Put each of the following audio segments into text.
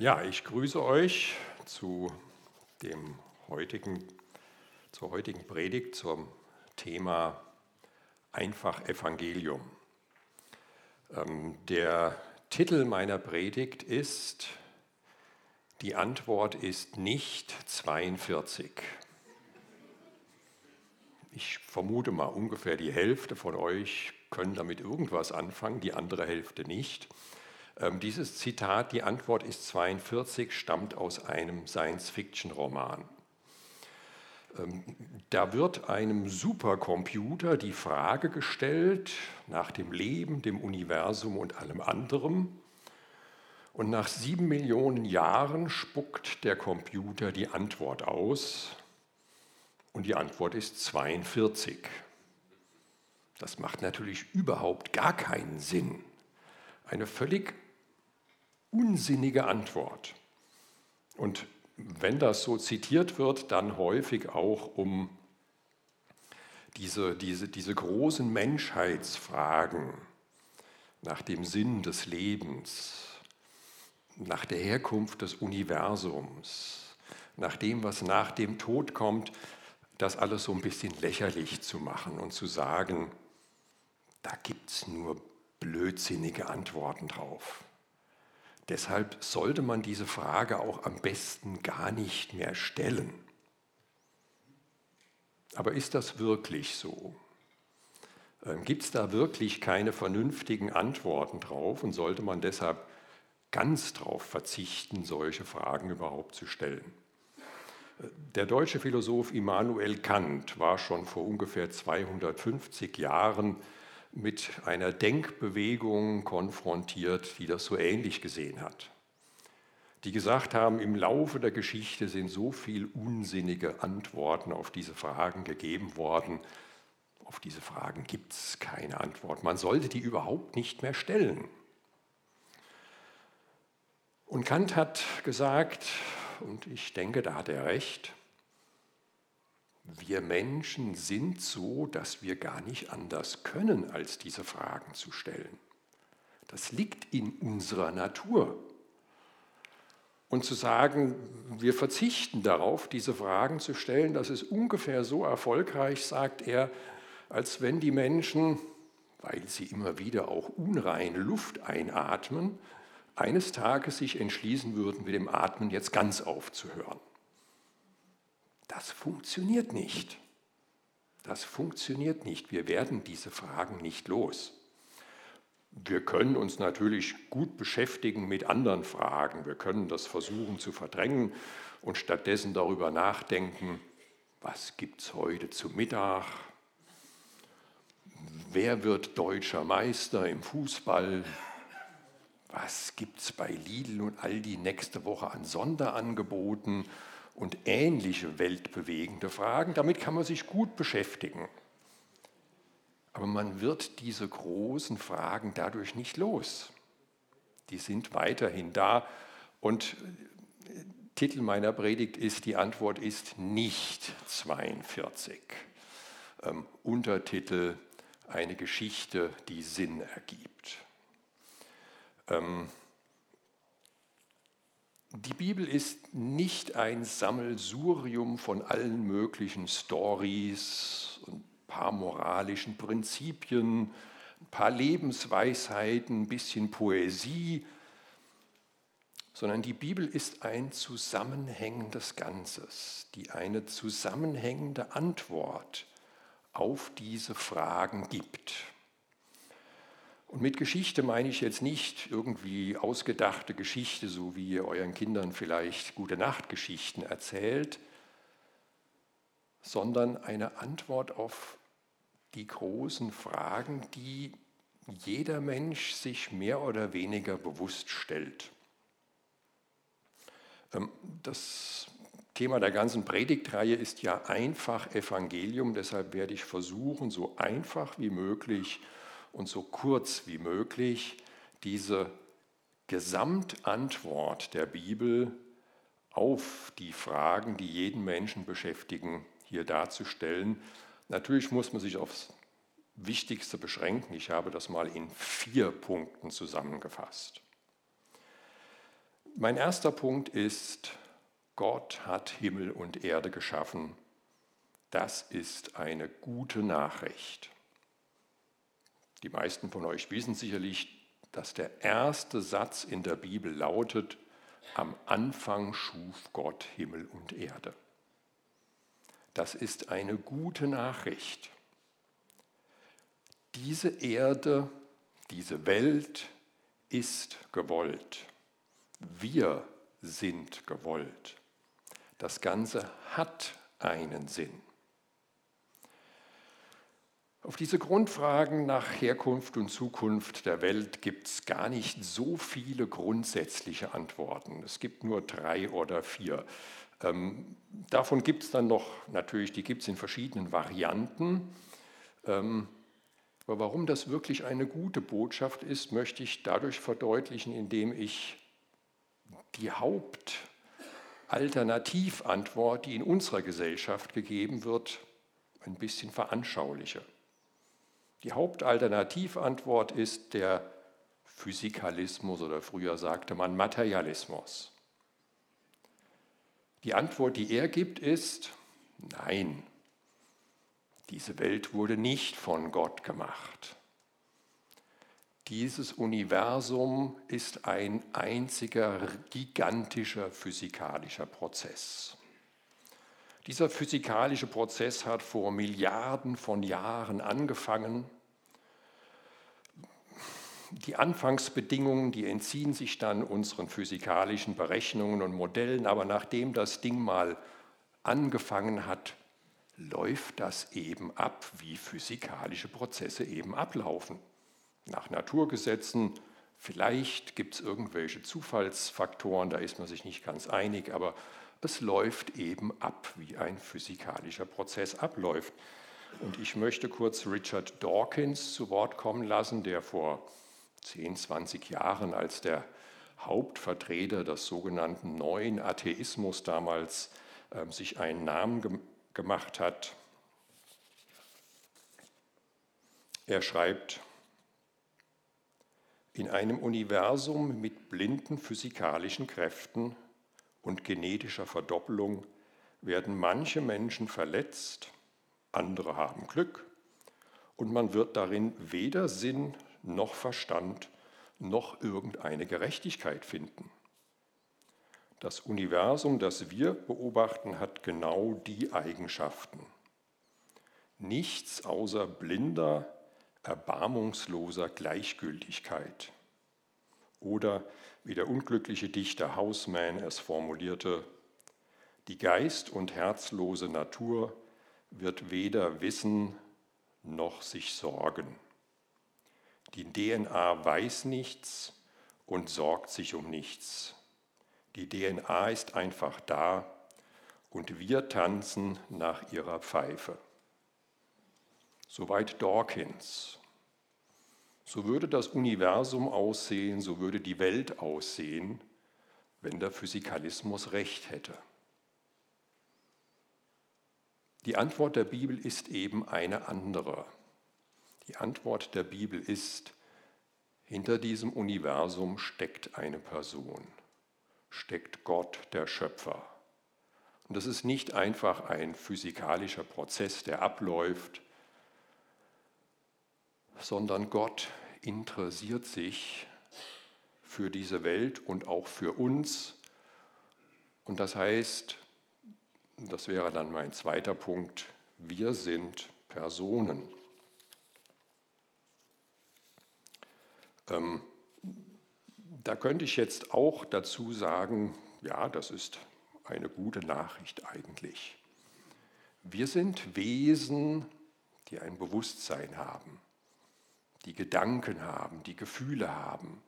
Ja, ich grüße euch zu dem heutigen, zur heutigen Predigt zum Thema Einfach Evangelium. Ähm, der Titel meiner Predigt ist Die Antwort ist nicht 42. Ich vermute mal, ungefähr die Hälfte von euch können damit irgendwas anfangen, die andere Hälfte nicht. Ähm, dieses Zitat, die Antwort ist 42, stammt aus einem Science-Fiction-Roman. Ähm, da wird einem Supercomputer die Frage gestellt nach dem Leben, dem Universum und allem anderem. Und nach sieben Millionen Jahren spuckt der Computer die Antwort aus. Und die Antwort ist 42. Das macht natürlich überhaupt gar keinen Sinn. Eine völlig unsinnige Antwort. Und wenn das so zitiert wird, dann häufig auch um diese, diese, diese großen Menschheitsfragen nach dem Sinn des Lebens, nach der Herkunft des Universums, nach dem, was nach dem Tod kommt, das alles so ein bisschen lächerlich zu machen und zu sagen, da gibt es nur blödsinnige Antworten drauf. Deshalb sollte man diese Frage auch am besten gar nicht mehr stellen. Aber ist das wirklich so? Ähm, Gibt es da wirklich keine vernünftigen Antworten drauf und sollte man deshalb ganz darauf verzichten, solche Fragen überhaupt zu stellen? Äh, der deutsche Philosoph Immanuel Kant war schon vor ungefähr 250 Jahren mit einer Denkbewegung konfrontiert, die das so ähnlich gesehen hat. Die gesagt haben, im Laufe der Geschichte sind so viele unsinnige Antworten auf diese Fragen gegeben worden. Auf diese Fragen gibt es keine Antwort. Man sollte die überhaupt nicht mehr stellen. Und Kant hat gesagt, und ich denke, da hat er recht, wir Menschen sind so, dass wir gar nicht anders können, als diese Fragen zu stellen. Das liegt in unserer Natur. Und zu sagen, wir verzichten darauf, diese Fragen zu stellen, das ist ungefähr so erfolgreich, sagt er, als wenn die Menschen, weil sie immer wieder auch unreine Luft einatmen, eines Tages sich entschließen würden, mit dem Atmen jetzt ganz aufzuhören. Das funktioniert nicht. Das funktioniert nicht. Wir werden diese Fragen nicht los. Wir können uns natürlich gut beschäftigen mit anderen Fragen. Wir können das versuchen zu verdrängen und stattdessen darüber nachdenken, was gibt es heute zu Mittag? Wer wird deutscher Meister im Fußball? Was gibt es bei Lidl und Aldi nächste Woche an Sonderangeboten? Und ähnliche weltbewegende Fragen. Damit kann man sich gut beschäftigen. Aber man wird diese großen Fragen dadurch nicht los. Die sind weiterhin da. Und äh, Titel meiner Predigt ist, die Antwort ist nicht 42. Ähm, Untertitel, eine Geschichte, die Sinn ergibt. Ähm, die Bibel ist nicht ein Sammelsurium von allen möglichen Stories und ein paar moralischen Prinzipien, ein paar Lebensweisheiten, ein bisschen Poesie, sondern die Bibel ist ein zusammenhängendes Ganzes, die eine zusammenhängende Antwort auf diese Fragen gibt. Und mit Geschichte meine ich jetzt nicht irgendwie ausgedachte Geschichte, so wie ihr euren Kindern vielleicht gute Nachtgeschichten erzählt, sondern eine Antwort auf die großen Fragen, die jeder Mensch sich mehr oder weniger bewusst stellt. Ähm, das Thema der ganzen Predigtreihe ist ja einfach Evangelium, deshalb werde ich versuchen, so einfach wie möglich und so kurz wie möglich diese Gesamtantwort der Bibel auf die Fragen, die jeden Menschen beschäftigen, hier darzustellen. Natürlich muss man sich aufs Wichtigste beschränken. Ich habe das mal in vier Punkten zusammengefasst. Mein erster Punkt ist, Gott hat Himmel und Erde geschaffen. Das ist eine gute Nachricht. Die meisten von euch wissen sicherlich, dass der erste Satz in der Bibel lautet, am Anfang schuf Gott Himmel und Erde. Das ist eine gute Nachricht. Diese Erde, diese Welt ist gewollt. Wir sind gewollt. Das Ganze hat einen Sinn. Auf diese Grundfragen nach Herkunft und Zukunft der Welt gibt es gar nicht so viele grundsätzliche Antworten. Es gibt nur drei oder vier. Ähm, davon gibt es dann noch, natürlich, die gibt es in verschiedenen Varianten. Ähm, aber warum das wirklich eine gute Botschaft ist, möchte ich dadurch verdeutlichen, indem ich die Hauptalternativantwort, die in unserer Gesellschaft gegeben wird, ein bisschen veranschauliche. Die Hauptalternativantwort ist der Physikalismus oder früher sagte man Materialismus. Die Antwort, die er gibt, ist nein. Diese Welt wurde nicht von Gott gemacht. Dieses Universum ist ein einziger gigantischer physikalischer Prozess. Dieser physikalische Prozess hat vor Milliarden von Jahren angefangen. Die Anfangsbedingungen, die entziehen sich dann unseren physikalischen Berechnungen und Modellen, aber nachdem das Ding mal angefangen hat, läuft das eben ab, wie physikalische Prozesse eben ablaufen. Nach Naturgesetzen, vielleicht gibt es irgendwelche Zufallsfaktoren, da ist man sich nicht ganz einig, aber es läuft eben ab, wie ein physikalischer Prozess abläuft. Und ich möchte kurz Richard Dawkins zu Wort kommen lassen, der vor 10, 20 Jahren als der Hauptvertreter des sogenannten neuen Atheismus damals äh, sich einen Namen ge gemacht hat. Er schreibt, in einem Universum mit blinden physikalischen Kräften und genetischer Verdoppelung werden manche Menschen verletzt, andere haben Glück und man wird darin weder Sinn noch Verstand noch irgendeine Gerechtigkeit finden. Das Universum, das wir beobachten, hat genau die Eigenschaften. Nichts außer blinder, erbarmungsloser Gleichgültigkeit. Oder wie der unglückliche Dichter Hausmann es formulierte, die geist- und herzlose Natur wird weder wissen noch sich sorgen. Die DNA weiß nichts und sorgt sich um nichts. Die DNA ist einfach da und wir tanzen nach ihrer Pfeife. Soweit Dawkins. So würde das Universum aussehen, so würde die Welt aussehen, wenn der Physikalismus recht hätte. Die Antwort der Bibel ist eben eine andere. Die Antwort der Bibel ist, hinter diesem Universum steckt eine Person, steckt Gott, der Schöpfer. Und das ist nicht einfach ein physikalischer Prozess, der abläuft, sondern Gott interessiert sich für diese Welt und auch für uns. Und das heißt, das wäre dann mein zweiter Punkt, wir sind Personen. Ähm, da könnte ich jetzt auch dazu sagen, ja, das ist eine gute Nachricht eigentlich. Wir sind Wesen, die ein Bewusstsein haben die Gedanken haben, die Gefühle haben,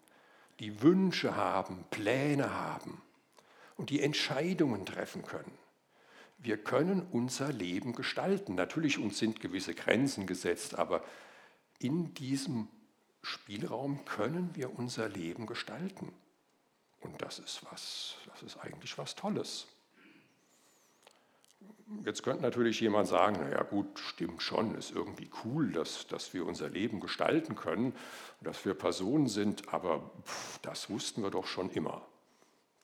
die Wünsche haben, Pläne haben und die Entscheidungen treffen können. Wir können unser Leben gestalten. Natürlich uns sind gewisse Grenzen gesetzt, aber in diesem Spielraum können wir unser Leben gestalten. Und das ist was, das ist eigentlich was Tolles. Jetzt könnte natürlich jemand sagen, naja gut, stimmt schon, ist irgendwie cool, dass, dass wir unser Leben gestalten können, dass wir Personen sind, aber pff, das wussten wir doch schon immer.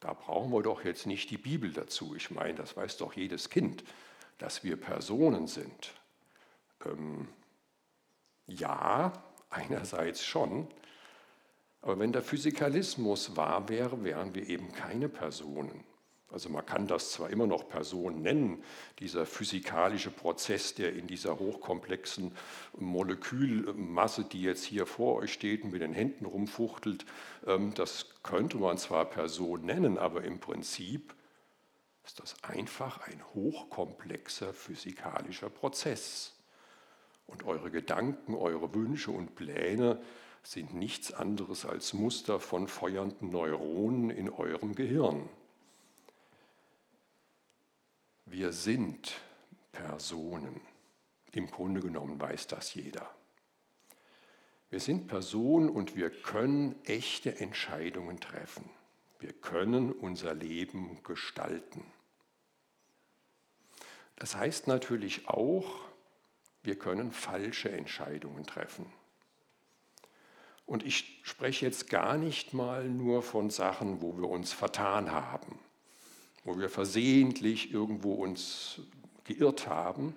Da brauchen wir doch jetzt nicht die Bibel dazu. Ich meine, das weiß doch jedes Kind, dass wir Personen sind. Ähm, ja, einerseits schon, aber wenn der Physikalismus wahr wäre, wären wir eben keine Personen. Also man kann das zwar immer noch Person nennen, dieser physikalische Prozess, der in dieser hochkomplexen Molekülmasse, die jetzt hier vor euch steht und mit den Händen rumfuchtelt, ähm, das könnte man zwar Person nennen, aber im Prinzip ist das einfach ein hochkomplexer physikalischer Prozess. Und eure Gedanken, eure Wünsche und Pläne sind nichts anderes als Muster von feuernden Neuronen in eurem Gehirn. Wir sind Personen. Im Grunde genommen weiß das jeder. Wir sind Personen und wir können echte Entscheidungen treffen. Wir können unser Leben gestalten. Das heißt natürlich auch, wir können falsche Entscheidungen treffen. Und ich spreche jetzt gar nicht mal nur von Sachen, wo wir uns vertan haben wo wir versehentlich irgendwo uns geirrt haben,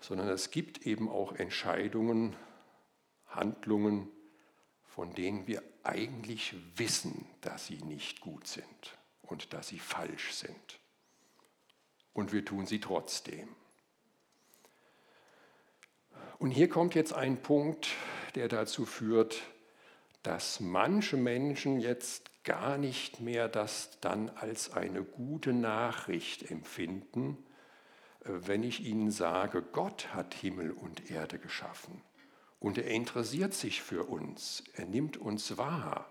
sondern es gibt eben auch Entscheidungen, Handlungen, von denen wir eigentlich wissen, dass sie nicht gut sind und dass sie falsch sind. Und wir tun sie trotzdem. Und hier kommt jetzt ein Punkt, der dazu führt, dass manche Menschen jetzt gar nicht mehr das dann als eine gute Nachricht empfinden, äh, wenn ich ihnen sage, Gott hat Himmel und Erde geschaffen und er interessiert sich für uns, er nimmt uns wahr.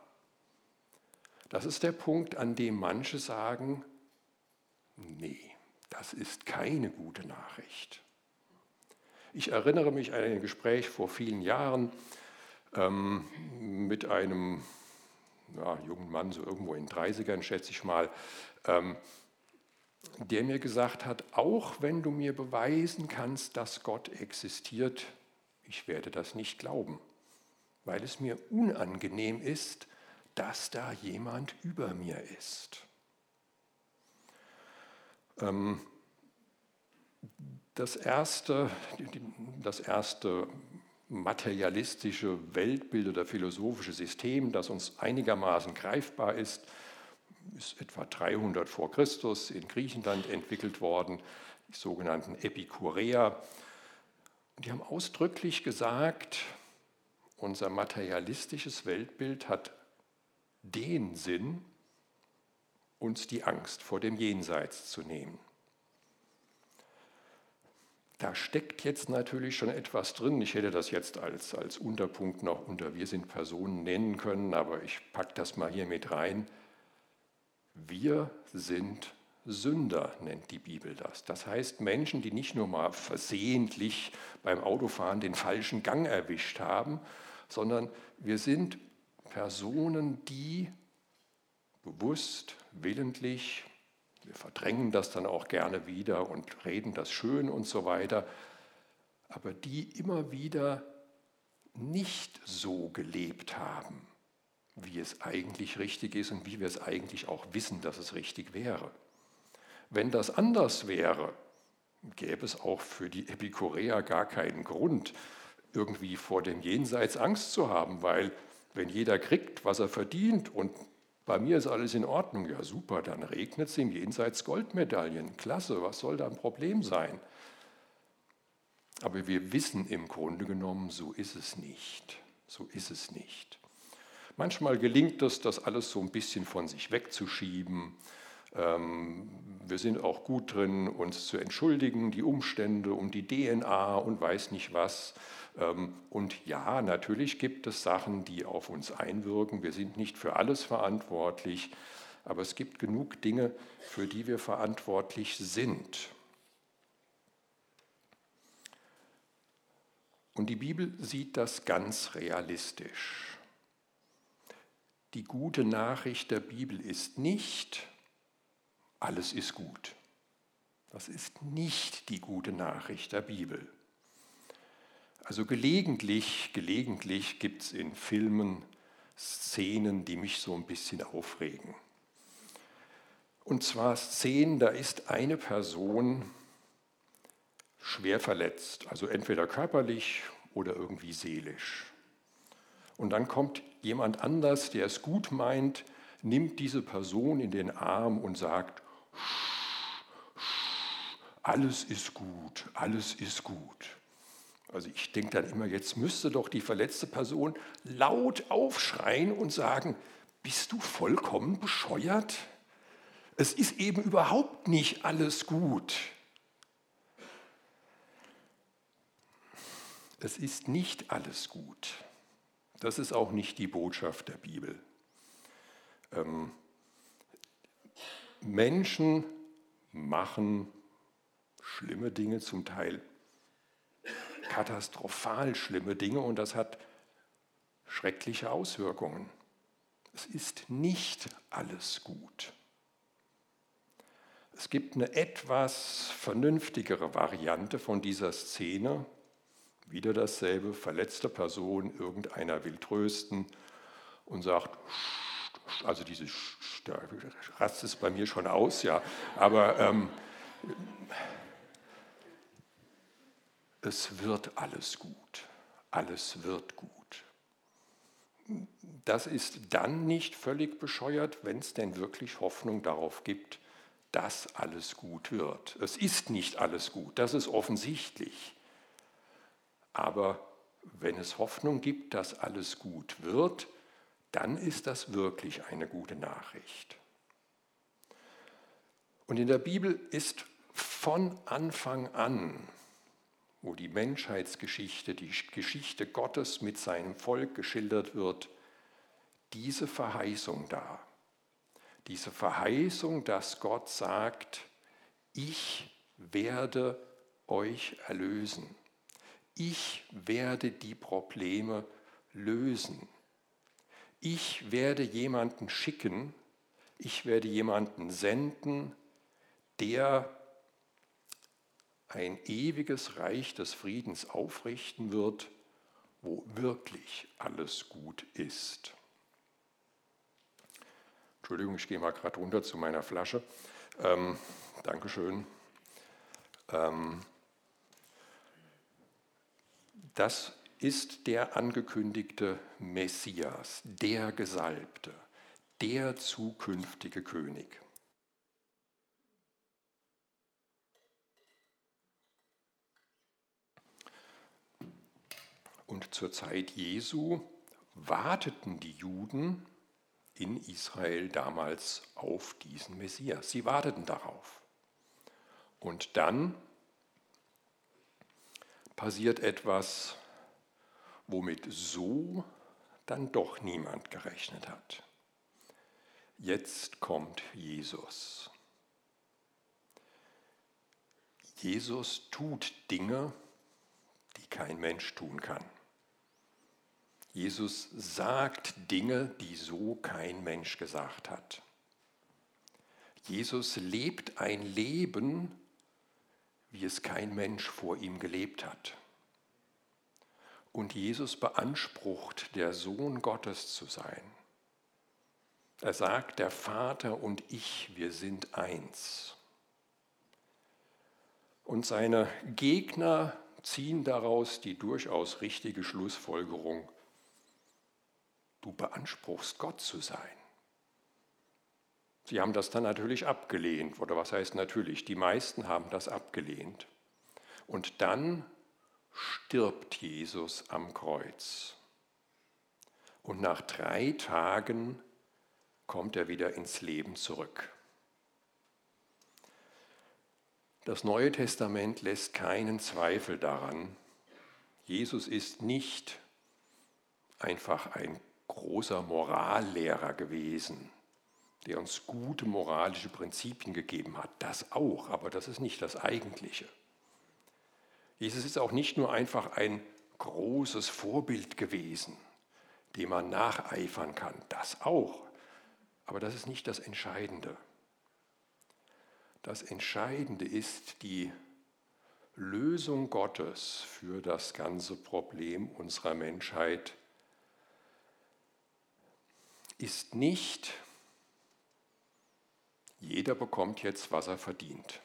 Das ist der Punkt, an dem manche sagen, nee, das ist keine gute Nachricht. Ich erinnere mich an ein Gespräch vor vielen Jahren ähm, mit einem ja, jungen Mann, so irgendwo in den 30ern, schätze ich mal, ähm, der mir gesagt hat, auch wenn du mir beweisen kannst, dass Gott existiert, ich werde das nicht glauben, weil es mir unangenehm ist, dass da jemand über mir ist. Ähm, das erste, das erste materialistische Weltbild oder philosophische System, das uns einigermaßen greifbar ist, ist etwa 300 vor Christus in Griechenland entwickelt worden, die sogenannten Epikureer. Die haben ausdrücklich gesagt, unser materialistisches Weltbild hat den Sinn, uns die Angst vor dem Jenseits zu nehmen. Da steckt jetzt natürlich schon etwas drin. Ich hätte das jetzt als, als Unterpunkt noch unter Wir sind Personen nennen können, aber ich packe das mal hier mit rein. Wir sind Sünder, nennt die Bibel das. Das heißt Menschen, die nicht nur mal versehentlich beim Autofahren den falschen Gang erwischt haben, sondern wir sind Personen, die bewusst, willentlich, wir verdrängen das dann auch gerne wieder und reden das schön und so weiter, aber die immer wieder nicht so gelebt haben, wie es eigentlich richtig ist und wie wir es eigentlich auch wissen, dass es richtig wäre. Wenn das anders wäre, gäbe es auch für die Epikureer gar keinen Grund, irgendwie vor dem Jenseits Angst zu haben, weil wenn jeder kriegt, was er verdient und bei mir ist alles in Ordnung. Ja, super, dann regnet es im Jenseits Goldmedaillen. Klasse, was soll da ein Problem sein? Aber wir wissen im Grunde genommen, so ist es nicht. So ist es nicht. Manchmal gelingt es, das alles so ein bisschen von sich wegzuschieben. Ähm, wir sind auch gut drin, uns zu entschuldigen, die Umstände um die DNA und weiß nicht was. Ähm, und ja, natürlich gibt es Sachen, die auf uns einwirken. Wir sind nicht für alles verantwortlich, aber es gibt genug Dinge, für die wir verantwortlich sind. Und die Bibel sieht das ganz realistisch. Die gute Nachricht der Bibel ist nicht, alles ist gut. Das ist nicht die gute Nachricht der Bibel. Also gelegentlich, gelegentlich gibt es in Filmen Szenen, die mich so ein bisschen aufregen. Und zwar Szenen, da ist eine Person schwer verletzt, also entweder körperlich oder irgendwie seelisch. Und dann kommt jemand anders, der es gut meint, nimmt diese Person in den Arm und sagt, alles ist gut, alles ist gut. Also ich denke dann immer, jetzt müsste doch die verletzte Person laut aufschreien und sagen, bist du vollkommen bescheuert? Es ist eben überhaupt nicht alles gut. Es ist nicht alles gut. Das ist auch nicht die Botschaft der Bibel. Ähm, Menschen machen schlimme Dinge, zum Teil katastrophal schlimme Dinge und das hat schreckliche Auswirkungen. Es ist nicht alles gut. Es gibt eine etwas vernünftigere Variante von dieser Szene. Wieder dasselbe, verletzte Person, irgendeiner will trösten und sagt, also diese, da rast es bei mir schon aus, ja, aber ähm, es wird alles gut, alles wird gut. Das ist dann nicht völlig bescheuert, wenn es denn wirklich Hoffnung darauf gibt, dass alles gut wird. Es ist nicht alles gut, das ist offensichtlich. Aber wenn es Hoffnung gibt, dass alles gut wird, dann ist das wirklich eine gute Nachricht. Und in der Bibel ist von Anfang an, wo die Menschheitsgeschichte, die Geschichte Gottes mit seinem Volk geschildert wird, diese Verheißung da. Diese Verheißung, dass Gott sagt, ich werde euch erlösen. Ich werde die Probleme lösen. Ich werde jemanden schicken, ich werde jemanden senden, der ein ewiges Reich des Friedens aufrichten wird, wo wirklich alles gut ist. Entschuldigung, ich gehe mal gerade runter zu meiner Flasche. Ähm, Dankeschön. Ähm, das ist der angekündigte Messias, der Gesalbte, der zukünftige König. Und zur Zeit Jesu warteten die Juden in Israel damals auf diesen Messias. Sie warteten darauf. Und dann passiert etwas, womit so dann doch niemand gerechnet hat. Jetzt kommt Jesus. Jesus tut Dinge, die kein Mensch tun kann. Jesus sagt Dinge, die so kein Mensch gesagt hat. Jesus lebt ein Leben, wie es kein Mensch vor ihm gelebt hat. Und Jesus beansprucht, der Sohn Gottes zu sein. Er sagt, der Vater und ich, wir sind eins. Und seine Gegner ziehen daraus die durchaus richtige Schlussfolgerung, du beanspruchst Gott zu sein. Sie haben das dann natürlich abgelehnt, oder was heißt natürlich, die meisten haben das abgelehnt. Und dann stirbt Jesus am Kreuz. Und nach drei Tagen kommt er wieder ins Leben zurück. Das Neue Testament lässt keinen Zweifel daran, Jesus ist nicht einfach ein großer Morallehrer gewesen, der uns gute moralische Prinzipien gegeben hat. Das auch, aber das ist nicht das Eigentliche. Jesus ist auch nicht nur einfach ein großes Vorbild gewesen, dem man nacheifern kann. Das auch. Aber das ist nicht das Entscheidende. Das Entscheidende ist die Lösung Gottes für das ganze Problem unserer Menschheit ist nicht, jeder bekommt jetzt, was er verdient.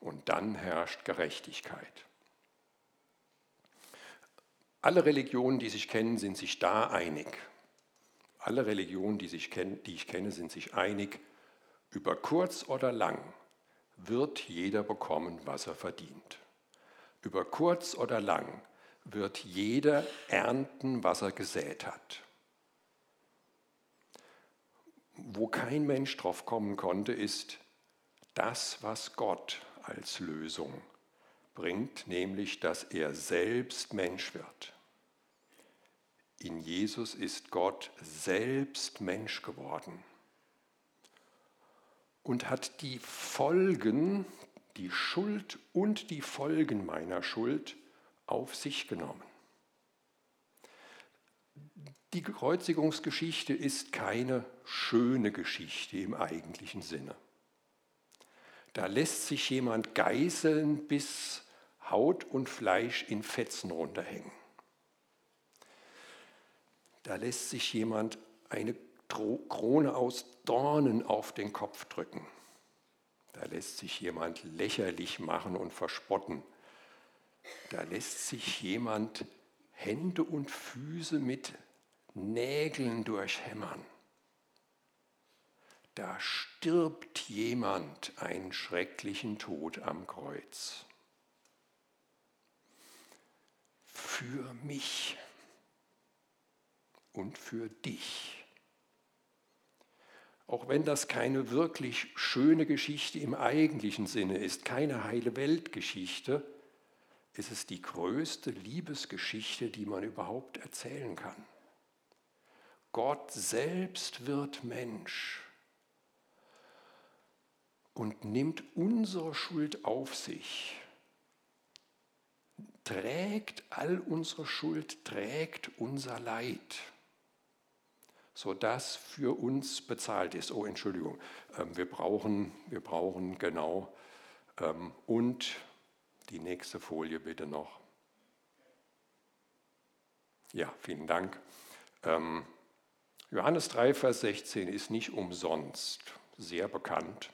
Und dann herrscht Gerechtigkeit. Alle Religionen, die sich kennen, sind sich da einig. Alle Religionen, die, sich kennen, die ich kenne, sind sich einig, über kurz oder lang wird jeder bekommen, was er verdient. Über kurz oder lang wird jeder ernten, was er gesät hat. Wo kein Mensch drauf kommen konnte, ist das, was Gott als Lösung bringt, nämlich dass er selbst Mensch wird. In Jesus ist Gott selbst Mensch geworden und hat die Folgen, die Schuld und die Folgen meiner Schuld auf sich genommen. Die Kreuzigungsgeschichte ist keine schöne Geschichte im eigentlichen Sinne. Da lässt sich jemand geißeln, bis Haut und Fleisch in Fetzen runterhängen. Da lässt sich jemand eine Krone aus Dornen auf den Kopf drücken. Da lässt sich jemand lächerlich machen und verspotten. Da lässt sich jemand Hände und Füße mit Nägeln durchhämmern. Da stirbt jemand einen schrecklichen Tod am Kreuz. Für mich und für dich. Auch wenn das keine wirklich schöne Geschichte im eigentlichen Sinne ist, keine heile Weltgeschichte, ist es die größte Liebesgeschichte, die man überhaupt erzählen kann. Gott selbst wird Mensch und nimmt unsere Schuld auf sich, trägt all unsere Schuld, trägt unser Leid sodass für uns bezahlt ist. Oh, Entschuldigung, ähm, wir brauchen, wir brauchen genau ähm, und die nächste Folie bitte noch. Ja, vielen Dank. Ähm, Johannes 3, Vers 16 ist nicht umsonst sehr bekannt,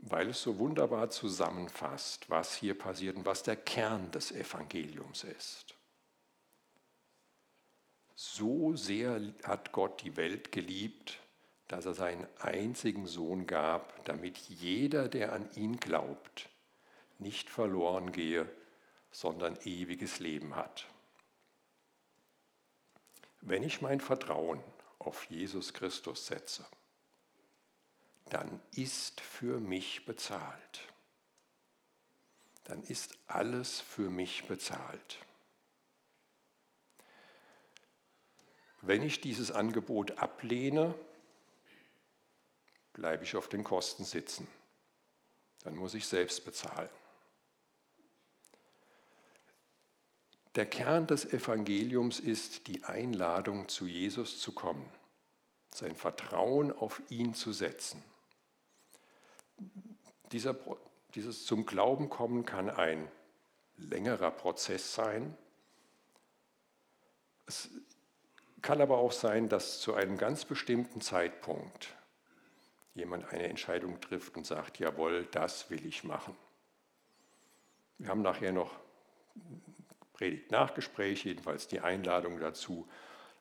weil es so wunderbar zusammenfasst, was hier passiert und was der Kern des Evangeliums ist. So sehr hat Gott die Welt geliebt, dass er seinen einzigen Sohn gab, damit jeder, der an ihn glaubt, nicht verloren gehe, sondern ewiges Leben hat. Wenn ich mein Vertrauen auf Jesus Christus setze, dann ist für mich bezahlt. Dann ist alles für mich bezahlt. Wenn ich dieses Angebot ablehne, bleibe ich auf den Kosten sitzen. Dann muss ich selbst bezahlen. Der Kern des Evangeliums ist die Einladung, zu Jesus zu kommen, sein Vertrauen auf ihn zu setzen. Dieser, dieses zum Glauben kommen kann ein längerer Prozess sein. Es kann aber auch sein, dass zu einem ganz bestimmten Zeitpunkt jemand eine Entscheidung trifft und sagt, jawohl, das will ich machen. Wir haben nachher noch Predigt-Nachgespräch, jedenfalls die Einladung dazu,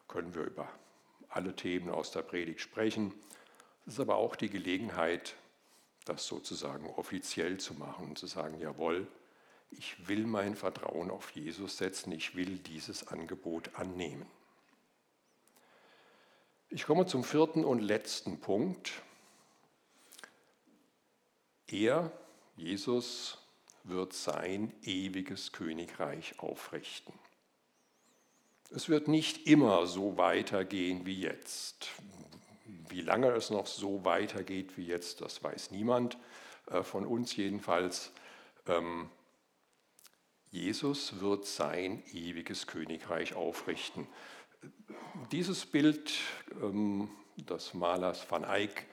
können wir über alle Themen aus der Predigt sprechen. Es ist aber auch die Gelegenheit, das sozusagen offiziell zu machen und zu sagen, jawohl, ich will mein Vertrauen auf Jesus setzen, ich will dieses Angebot annehmen. Ich komme zum vierten und letzten Punkt. Er, Jesus, wird sein ewiges Königreich aufrichten. Es wird nicht immer so weitergehen wie jetzt. Wie lange es noch so weitergeht wie jetzt, das weiß niemand, äh, von uns jedenfalls. Ähm, Jesus wird sein ewiges Königreich aufrichten. Dieses Bild ähm, des Malers van Eyck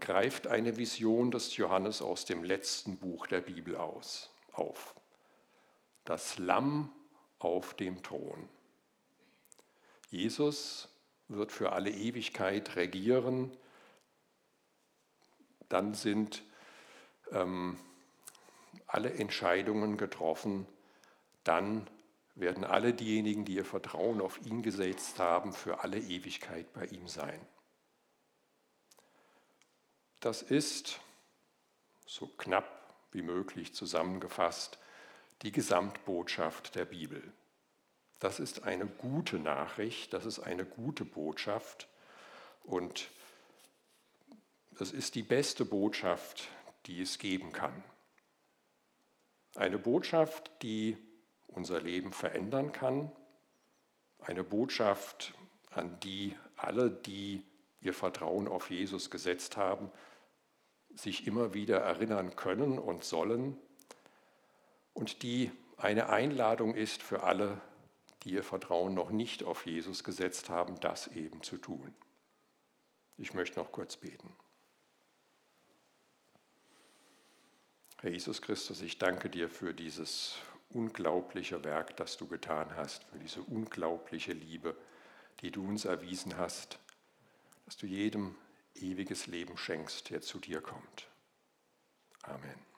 greift eine Vision des Johannes aus dem letzten Buch der Bibel aus, auf. Das Lamm auf dem Thron. Jesus wird für alle Ewigkeit regieren, dann sind ähm, alle Entscheidungen getroffen, dann werden alle diejenigen, die ihr Vertrauen auf ihn gesetzt haben, für alle Ewigkeit bei ihm sein. Das ist, so knapp wie möglich zusammengefasst, die Gesamtbotschaft der Bibel. Das ist eine gute Nachricht, das ist eine gute Botschaft und das ist die beste Botschaft, die es geben kann. Eine Botschaft, die unser Leben verändern kann. Eine Botschaft, an die alle, die ihr Vertrauen auf Jesus gesetzt haben, sich immer wieder erinnern können und sollen. Und die eine Einladung ist für alle, die ihr Vertrauen noch nicht auf Jesus gesetzt haben, das eben zu tun. Ich möchte noch kurz beten. Herr Jesus Christus, ich danke dir für dieses unglaubliche Werk, das du getan hast, für diese unglaubliche Liebe, die du uns erwiesen hast, dass du jedem ewiges Leben schenkst, der zu dir kommt. Amen.